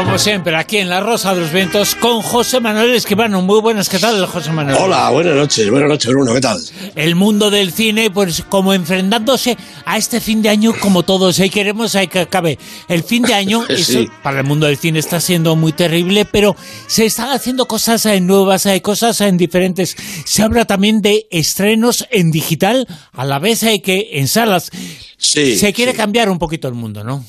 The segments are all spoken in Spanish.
Como siempre, aquí en La Rosa de los Vientos con José Manuel Escribano. Muy buenas, ¿qué tal, José Manuel? Hola, buenas noches, buenas noches, Bruno, ¿qué tal? El mundo del cine, pues como enfrentándose a este fin de año como todos, y queremos que acabe. El fin de año, eso, para el mundo del cine está siendo muy terrible, pero se están haciendo cosas nuevas, hay cosas en diferentes. Se habla también de estrenos en digital, a la vez hay que en salas. Sí, se quiere sí. cambiar un poquito el mundo, ¿no?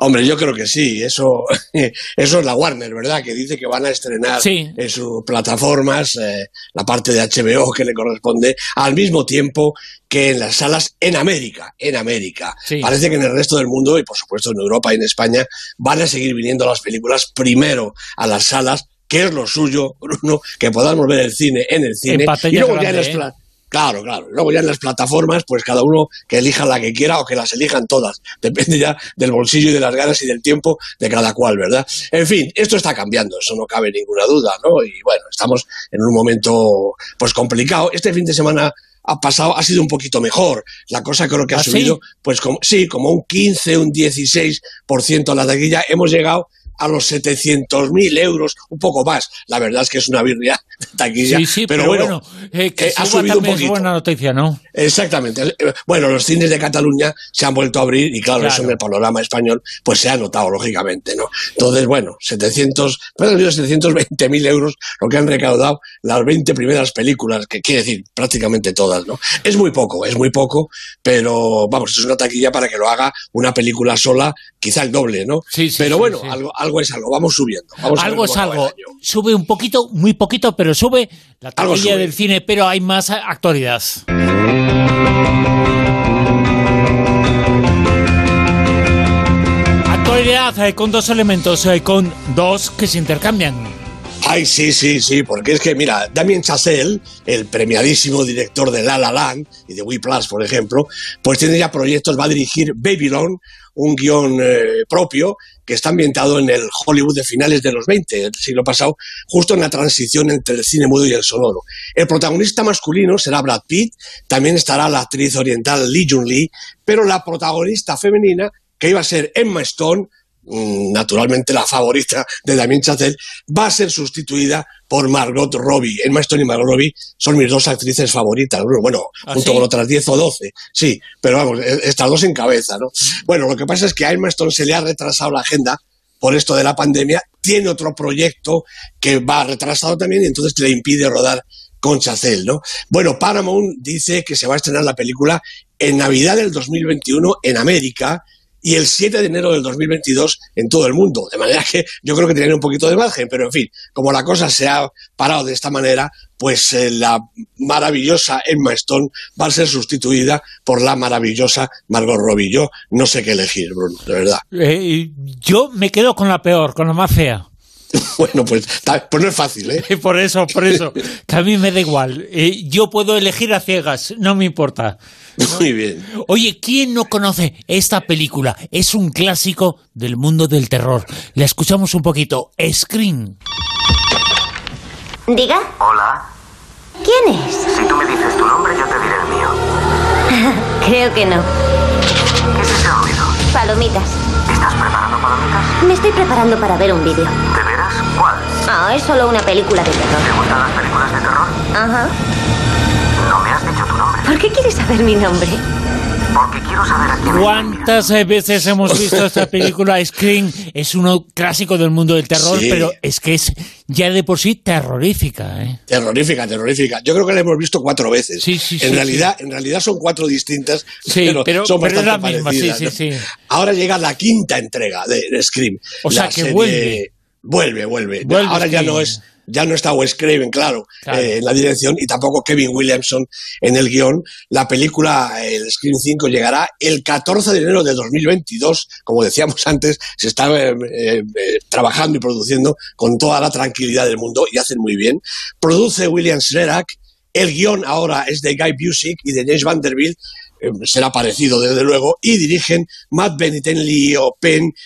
Hombre, yo creo que sí, eso, eso es la Warner, ¿verdad? Que dice que van a estrenar Sí. en sus plataformas eh, la parte de HBO que le corresponde al mismo tiempo que en las salas en América, en América. Sí. Parece que en el resto del mundo y por supuesto en Europa y en España van a seguir viniendo las películas primero a las salas, que es lo suyo, Bruno, que podamos ver el cine en el cine y luego ya en las ¿eh? Claro, claro. Luego ya en las plataformas, pues cada uno que elija la que quiera o que las elijan todas. Depende ya del bolsillo y de las ganas y del tiempo de cada cual, ¿verdad? En fin, esto está cambiando, eso no cabe ninguna duda, ¿no? Y bueno, estamos en un momento pues complicado. Este fin de semana ha pasado, ha sido un poquito mejor. La cosa creo que ha ¿Ah, sí? subido, pues como, sí, como un 15, un 16% a la taquilla. Hemos llegado a los 700.000 euros, un poco más. La verdad es que es una birria de taquilla. Sí, sí, pero, pero, bueno, bueno, eh, que eh, ha subido un también es poquito. buena noticia, ¿no? Exactamente. Eh, Bueno, los cines de Cataluña se han vuelto a abrir y claro, Claro. eso en el panorama español pues se ha notado, lógicamente, ¿no? Entonces, bueno, 700, pero han habido 720.000 euros lo que han recaudado las 20 primeras películas, que quiere decir prácticamente todas, ¿no? Es muy poco, es muy poco, pero vamos, es una taquilla para que lo haga una película sola, quizá el doble, ¿no? Sí, sí, pero bueno, sí. Algo, algo es algo, vamos subiendo. Vamos algo es algo. Sube un poquito, muy poquito, pero sube la taquilla del cine, pero hay más actualidad. Actualidad eh, con dos elementos, eh, con dos que se intercambian. Ay, sí, sí, sí, porque es que, mira, Damien Chazelle, el premiadísimo director de La La Land y de We Plus, por ejemplo, pues tiene ya proyectos, va a dirigir Babylon, un guion eh, propio que está ambientado en el Hollywood de finales de los 20, del siglo pasado, justo en la transición entre el cine mudo y el sonoro. El protagonista masculino será Brad Pitt, también estará la actriz oriental Lee Jun Lee, pero la protagonista femenina, que iba a ser Emma Stone, naturalmente la favorita de Damien Chazelle, va a ser sustituida por Margot Robbie. Emma Stone y Margot Robbie son mis dos actrices favoritas. Bueno, ¿Ah, junto sí? con otras 10 o 12. Sí, pero vamos, e- estas dos en cabeza, ¿no? Bueno, lo que pasa es que a Emma Stone se le ha retrasado la agenda por esto de la pandemia. Tiene otro proyecto que va retrasado también y entonces le impide rodar con Chazelle, ¿no? Bueno, Paramount dice que se va a estrenar la película en Navidad del 2021 en América y el 7 de enero del 2022 en todo el mundo. De manera que yo creo que tienen un poquito de margen, pero en fin, como la cosa se ha parado de esta manera, pues eh, la maravillosa Emma Stone va a ser sustituida por la maravillosa Margot Robbie. Yo no sé qué elegir, Bruno, de verdad. Eh, yo me quedo con la peor, con la más fea. Bueno, pues, pues no es fácil, ¿eh? Por eso, por eso, que a mí me da igual. Eh, yo puedo elegir a ciegas, no me importa. Muy bien. Oye, ¿quién no conoce esta película? Es un clásico del mundo del terror. La escuchamos un poquito. Scream. Diga, Hola. ¿quién es? Si tú me dices tu nombre, yo te diré el mío. Creo que no. ¿Qué es ese ruido? Palomitas. ¿Estás preparando palomitas? Me estoy preparando para ver un vídeo. ¿De ¿Cuál? Ah, es solo una película de ¿Te terror. gustan las películas de terror? Ajá. No me has dicho tu nombre. ¿Por qué quieres saber mi nombre? Porque quiero saber a quién ¿Cuántas eh, veces hemos visto esta película Scream? Es un clásico del mundo del terror, Sí. pero es que es ya de por sí terrorífica. ¿eh? Terrorífica, terrorífica. Yo creo que la hemos visto cuatro veces. Sí, sí, en sí, realidad, en realidad son cuatro distintas, Sí, pero, pero- son pero es la bastante misma, sí, parecidas, sí, ¿no? sí. Ahora llega la quinta entrega de, de Scream. O sea, que vuelve. Vuelve, vuelve. Vuelve Ahora ya no es, ya no está Wes Craven, claro, Claro. eh, en la dirección y tampoco Kevin Williamson en el guion. La película, el Scream 5, llegará el 14 de enero de 2022. Como decíamos antes, se está eh, eh, trabajando y produciendo con toda la tranquilidad del mundo y hacen muy bien. Produce William Shrerak. El guion ahora es de Guy Busick y de James Vanderbilt. Eh, será parecido, desde luego, y dirigen Matt Bennett, Leo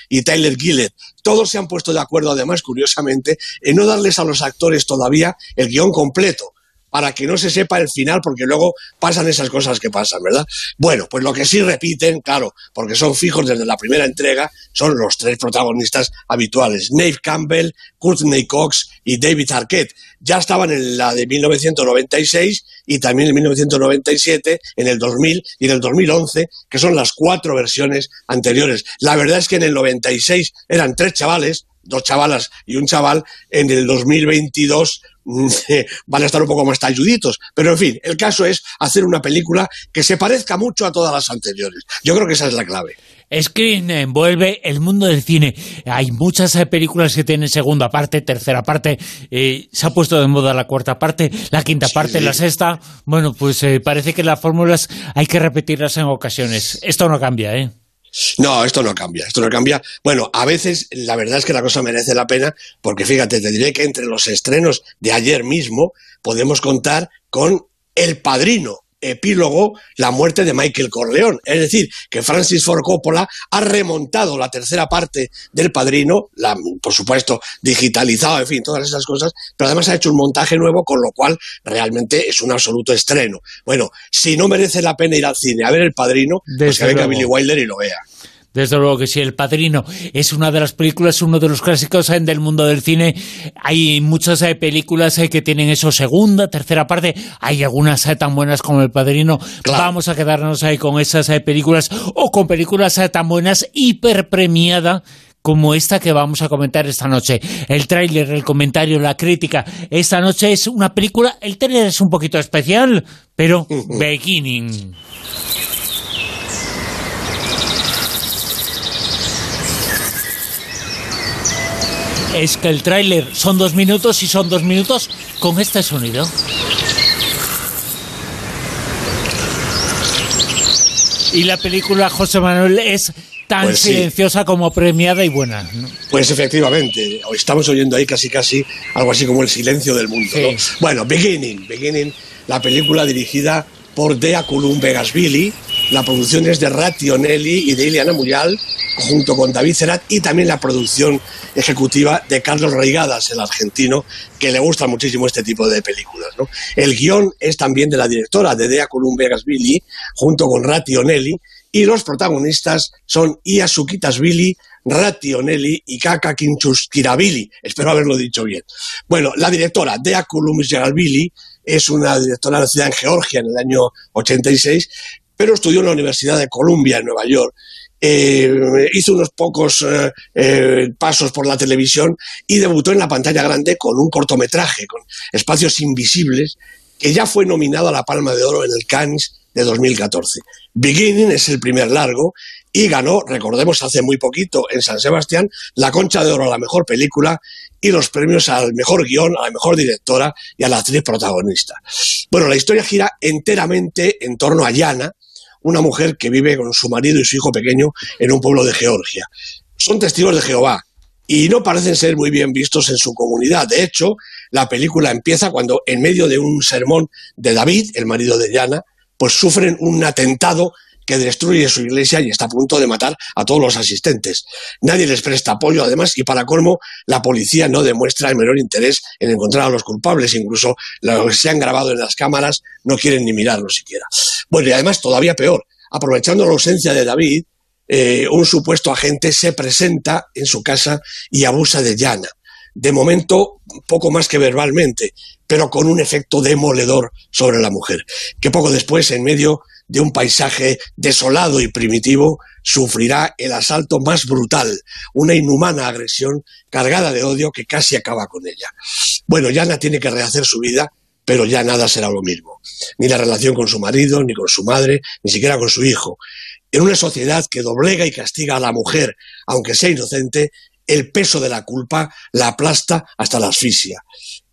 y Tyler Gillett. Todos se han puesto de acuerdo, además, curiosamente, en no darles a los actores todavía el guion completo, para que no se sepa el final, porque luego pasan esas cosas que pasan, ¿verdad? Bueno, pues lo que sí repiten, claro, porque son fijos desde la primera entrega, son los tres protagonistas habituales, Nave Campbell, Courtney Cox y David Arquette. Ya estaban en la de 1996 y también en 1997, en el 2000 y en el 2011, que son las cuatro versiones anteriores. La verdad es que en el 96 eran tres chavales, dos chavalas y un chaval, en el 2022 mm, van a estar un poco más talluditos. Pero en fin, el caso es hacer una película que se parezca mucho a todas las anteriores. Yo creo que esa es la clave. Screen envuelve el mundo del cine. Hay muchas eh, películas que tienen segunda parte, tercera parte, eh, se ha puesto de moda la cuarta parte, la quinta parte, la sexta. Bueno, pues eh, parece que las fórmulas hay que repetirlas en ocasiones. Esto no cambia, ¿eh? No, esto no cambia, esto no cambia. Bueno, a veces la verdad es que la cosa merece la pena, porque fíjate, te diré que entre los estrenos de ayer mismo podemos contar con El Padrino, epílogo la muerte de Michael Corleone. Es decir, que Francis Ford Coppola ha remontado la tercera parte del Padrino, la, por supuesto digitalizado, en fin, todas esas cosas, pero además ha hecho un montaje nuevo, con lo cual realmente es un absoluto estreno. Bueno, si no merece la pena ir al cine a ver El Padrino, pues que venga Billy Wilder y lo vea. Desde luego que sí, El Padrino es una de las películas, uno de los clásicos eh, del mundo del cine. Hay muchas eh, películas eh, que tienen eso segunda, tercera parte. Hay algunas tan buenas como El Padrino. Vamos a quedarnos ahí con esas películas o con películas tan buenas, hiper premiada como esta que vamos a comentar esta noche. El tráiler, el comentario, la crítica. Esta noche es una película, el tráiler es un poquito especial, pero beginning. Es que el tráiler son dos minutos y son dos minutos con este sonido. Y la película José Manuel es tan pues silenciosa como premiada y buena. Pues efectivamente, estamos oyendo ahí casi casi algo así como el silencio del mundo. Bueno, Beginning, Beginning, la película dirigida por Dea Colum Vegasvili, la producción es de Rationelli y de Iliana Muyal, junto con David Cerat y también la producción ejecutiva de Carlos Reigadas, el argentino, que le gusta muchísimo este tipo de películas. El guion es también de la directora, de Dea Columbegas Billy, junto con Rationelli, y los protagonistas son Iyasuki Billy, Rationelli y Kaka Kinchuskirabili. Espero haberlo dicho bien. Bueno, la directora, Dea Billy, es una directora nacida en Georgia en el año 86, pero estudió en la Universidad de Columbia en Nueva York eh, hizo unos pocos eh, eh, pasos por la televisión y debutó en la pantalla grande con un cortometraje, con Espacios Invisibles, que ya fue nominado a la Palma de Oro en el Cannes de 2014. Beginning es el primer largo y ganó, recordemos, hace muy poquito en San Sebastián, la Concha de Oro a la mejor película y los premios al mejor guion, a la mejor directora y a la actriz protagonista. Bueno, la historia gira enteramente en torno a Yana, una mujer que vive con su marido y su hijo pequeño en un pueblo de Georgia. Son testigos de Jehová y no parecen ser muy bien vistos en su comunidad. De hecho, la película empieza cuando en medio de un sermón de David, el marido de Yana, pues sufren un atentado que destruye su iglesia y está a punto de matar a todos los asistentes. Nadie les presta apoyo, además, y para colmo, la policía no demuestra el menor interés en encontrar a los culpables, incluso los que se han grabado en las cámaras no quieren ni mirarlo siquiera. Bueno, y además, todavía peor, aprovechando la ausencia de David, eh, un supuesto agente se presenta en su casa y abusa de Yana. De momento, poco más que verbalmente, pero con un efecto demoledor sobre la mujer, que poco después, en medio de un paisaje desolado y primitivo, sufrirá el asalto más brutal, una inhumana agresión cargada de odio que casi acaba con ella. Bueno, Yana tiene que rehacer su vida, pero ya nada será lo mismo. Ni la relación con su marido, ni con su madre, ni siquiera con su hijo. En una sociedad que doblega y castiga a la mujer, aunque sea inocente, el peso de la culpa la aplasta hasta la asfixia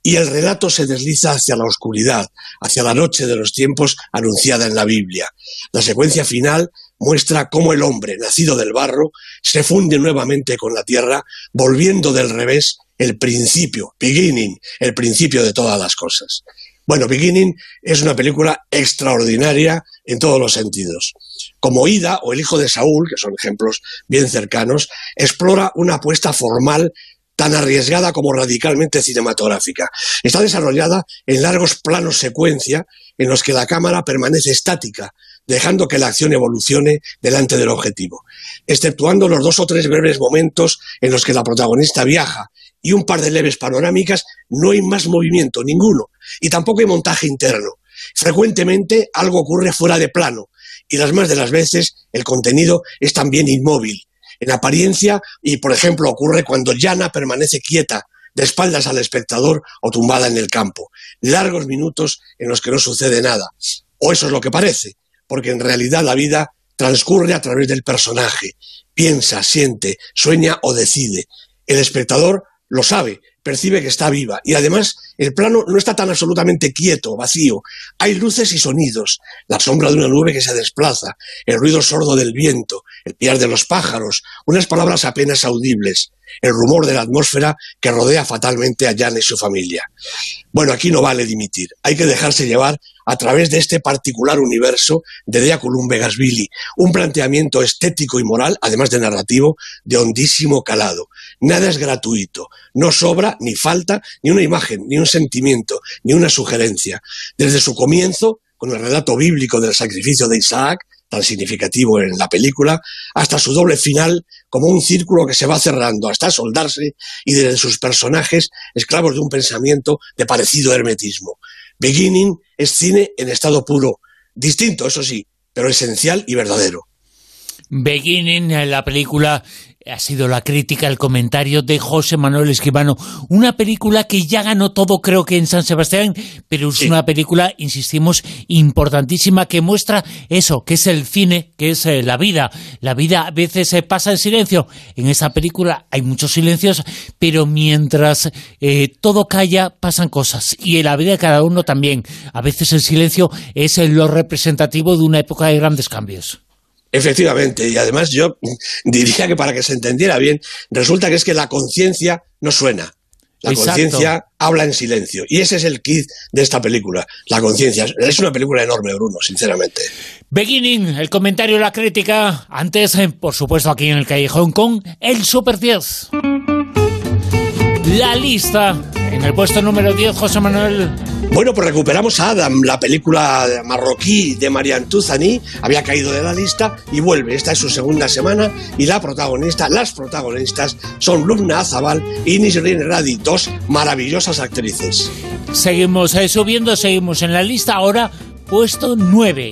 y el relato se desliza hacia la oscuridad, hacia la noche de los tiempos anunciada en la Biblia. La secuencia final muestra cómo el hombre, nacido del barro, se funde nuevamente con la tierra, volviendo del revés el principio, beginning, el principio de todas las cosas. Bueno, Beginning es una película extraordinaria en todos los sentidos. Como Ida o El hijo de Saúl, que son ejemplos bien cercanos, explora una apuesta formal tan arriesgada como radicalmente cinematográfica. Está desarrollada en largos planos secuencia en los que la cámara permanece estática, dejando que la acción evolucione delante del objetivo, exceptuando los dos o tres breves momentos en los que la protagonista viaja y un par de leves panorámicas, no hay más movimiento, ninguno, y tampoco hay montaje interno. Frecuentemente algo ocurre fuera de plano, y las más de las veces el contenido es también inmóvil, en apariencia, y por ejemplo ocurre cuando Yana permanece quieta, de espaldas al espectador o tumbada en el campo. Largos minutos en los que no sucede nada. O eso es lo que parece, porque en realidad la vida transcurre a través del personaje. Piensa, siente, sueña o decide. El espectador lo sabe, percibe que está viva. Y además, el plano no está tan absolutamente quieto, vacío. Hay luces y sonidos, la sombra de una nube que se desplaza, el ruido sordo del viento, el piar de los pájaros, unas palabras apenas audibles, el rumor de la atmósfera que rodea fatalmente a Jan y su familia. Bueno, aquí no vale dimitir, hay que dejarse llevar a través de este particular universo de Dea Columbe Gasvili, un planteamiento estético y moral, además de narrativo, de hondísimo calado. Nada es gratuito, no sobra ni falta ni una imagen, ni un sentimiento, ni una sugerencia. Desde su comienzo, con el relato bíblico del sacrificio de Isaac, tan significativo en la película, hasta su doble final como un círculo que se va cerrando hasta soldarse y desde sus personajes esclavos de un pensamiento de parecido hermetismo. Beginning es cine en estado puro, distinto, eso sí, pero esencial y verdadero. Beginning, la película ha sido la crítica, el comentario de José Manuel Escribano. Una película que ya ganó todo, creo que en San Sebastián, pero es una película, insistimos, importantísima que muestra eso, que es el cine, que es eh, la vida. La vida a veces se pasa en silencio. En esa película hay muchos silencios, pero mientras eh, todo calla, pasan cosas. Y en la vida de cada uno también. A veces el silencio es lo representativo de una época de grandes cambios. Efectivamente, y además yo diría que para que se entendiera bien, resulta que es que la conciencia no suena. La conciencia habla en silencio. Y ese es el kit de esta película, la conciencia. Es una película enorme, Bruno, sinceramente. Beginning, el comentario, la crítica. Antes, eh, por supuesto, aquí en el Callejón con el Super 10. La lista. En el puesto número 10, José Manuel. Bueno, pues recuperamos a Adam, la película marroquí de Marianne Tuzani, había caído de la lista y vuelve. Esta es su segunda semana y la protagonista, las protagonistas son Lumna Azabal y Nisrin Radi, dos maravillosas actrices. Seguimos eh, subiendo, seguimos en la lista. Ahora, puesto 9.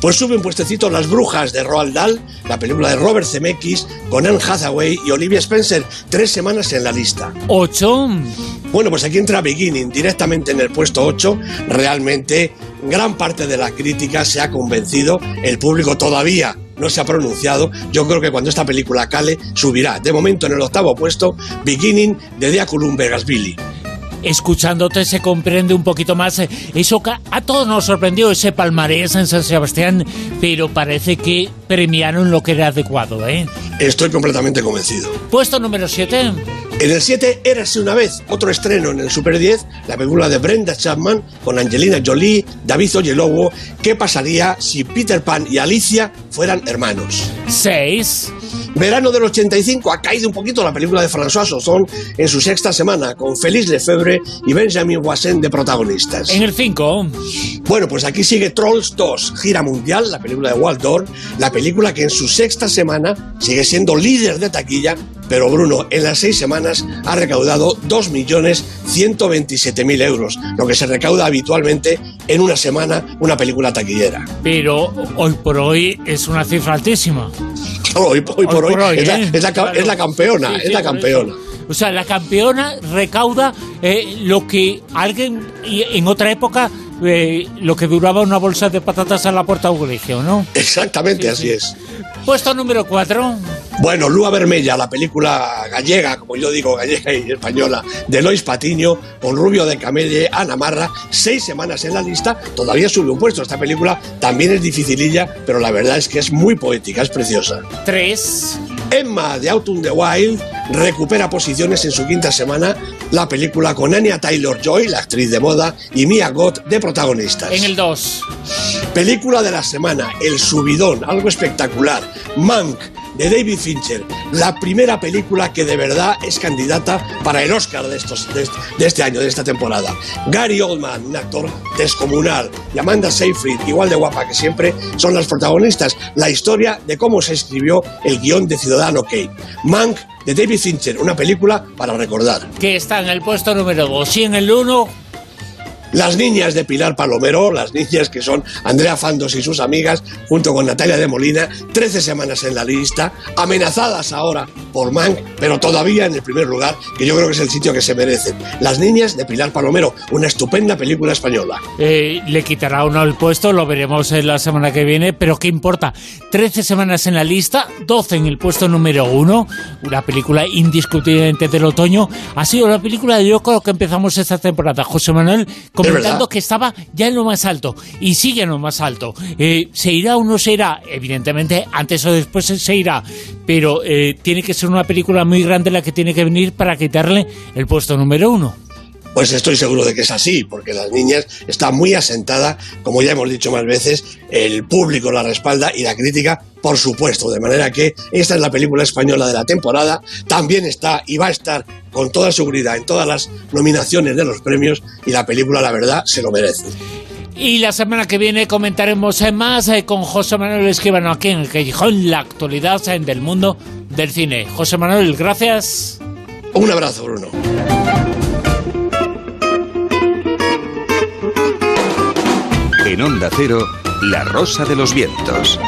Pues sube un puestecito Las Brujas de Roald Dahl, la película de Robert Zemeckis con Anne Hathaway y Olivia Spencer, tres semanas en la lista. ¿Ocho? Bueno, pues aquí entra Beginning, directamente en el puesto 8. Realmente, gran parte de la crítica se ha convencido, el público todavía no se ha pronunciado. Yo creo que cuando esta película cale, subirá. De momento, en el octavo puesto, Beginning de Diaculum Vegas Billy escuchándote se comprende un poquito más. Eso a todos nos sorprendió ese palmarés en San Sebastián, pero parece que premiaron lo que era adecuado, ¿eh? Estoy completamente convencido. Puesto número 7. En el 7, Érase una vez, otro estreno en el Super 10, la película de Brenda Chapman con Angelina Jolie, David Oyelowo, ¿qué pasaría si Peter Pan y Alicia fueran hermanos? 6. Verano del 85 ha caído un poquito la película de François Ozon en su sexta semana, con Félix Lefebvre y Benjamin Wassen de protagonistas. En el 5. Bueno, pues aquí sigue Trolls 2, gira mundial, la película de Walt Dorn, la película que en su sexta semana sigue siendo líder de taquilla, pero Bruno, en las seis semanas ha recaudado 2.127.000 euros, lo que se recauda habitualmente en una semana una película taquillera. Pero hoy por hoy es una cifra altísima. Hoy, por hoy, es, la, campeona, es la campeona. O sea, la campeona recauda eh, lo que alguien en otra época eh, lo que duraba una bolsa de patatas a la puerta de un colegio, ¿no? Exactamente, así es. Puesto número 4. Bueno, Lua Vermella, la película gallega, como yo digo, gallega y española, de Lois Patiño, con Rubio de Camelle, Ana Marra, seis semanas en la lista, todavía sube un puesto. Esta película también es dificililla, pero la verdad es que es muy poética, es preciosa. 3. Emma de Autumn the Wild recupera posiciones en su quinta semana la película con Anya Taylor-Joy, la actriz de moda, y Mia Gott de protagonistas. En el 2. Película de la semana, El Subidón, algo espectacular. Mank, de David Fincher, la primera película que de verdad es candidata para el Oscar de, estos, de, este año, de esta temporada. Gary Oldman, un actor descomunal, y Amanda Seyfried, igual de guapa que siempre, son las protagonistas. La historia de cómo se escribió el guion de Ciudadano Kane. Mank de David Fincher, una película para recordar. Que está en el puesto número 2 y en el 1 las niñas de Pilar Palomero, las niñas que son Andrea Fandos y sus amigas, junto con Natalia de Molina, 13 semanas en la lista, amenazadas ahora por Mank, pero todavía en el primer lugar, que yo creo que es el sitio que se merecen. Las niñas de Pilar Palomero, una estupenda película española. Eh, le quitará uno el puesto, lo veremos en la semana que viene, pero ¿qué importa? 13 semanas en la lista, 12 en el puesto número 1, una película indiscutiblemente del otoño. Ha sido la película yo creo que empezamos esta temporada. José Manuel, comentando que estaba ya en lo más alto y sigue en lo más alto. Eh, ¿Se irá o no se irá? Evidentemente, antes o después se irá, pero eh, tiene que ser una película muy grande la que tiene que venir para quitarle el puesto número uno. Pues estoy seguro de que es así, porque las niñas están muy asentadas, como ya hemos dicho más veces, el público la respalda y la crítica, por supuesto, de manera que esta es la película española de la temporada, también está y va a estar con toda seguridad en todas las nominaciones de los premios y la película, la verdad, se lo merece. Y la semana que viene comentaremos más eh, con José Manuel Esquivano aquí en el Callejón, la actualidad del mundo del cine. José Manuel, gracias. Un abrazo, Bruno. En Onda Cero, La Rosa de los Vientos.